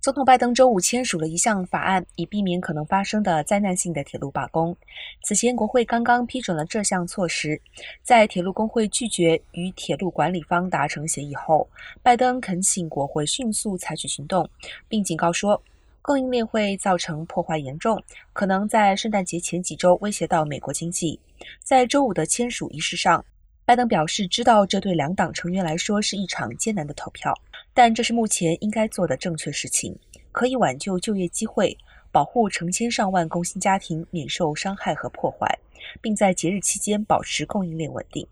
总统拜登周五签署了一项法案，以避免可能发生的灾难性的铁路罢工。此前，国会刚刚批准了这项措施。在铁路工会拒绝与铁路管理方达成协议后，拜登恳请国会迅速采取行动，并警告说，供应链会造成破坏严重，可能在圣诞节前几周威胁到美国经济。在周五的签署仪式上，拜登表示，知道这对两党成员来说是一场艰难的投票。但这是目前应该做的正确事情，可以挽救就业机会，保护成千上万工薪家庭免受伤害和破坏，并在节日期间保持供应链稳定。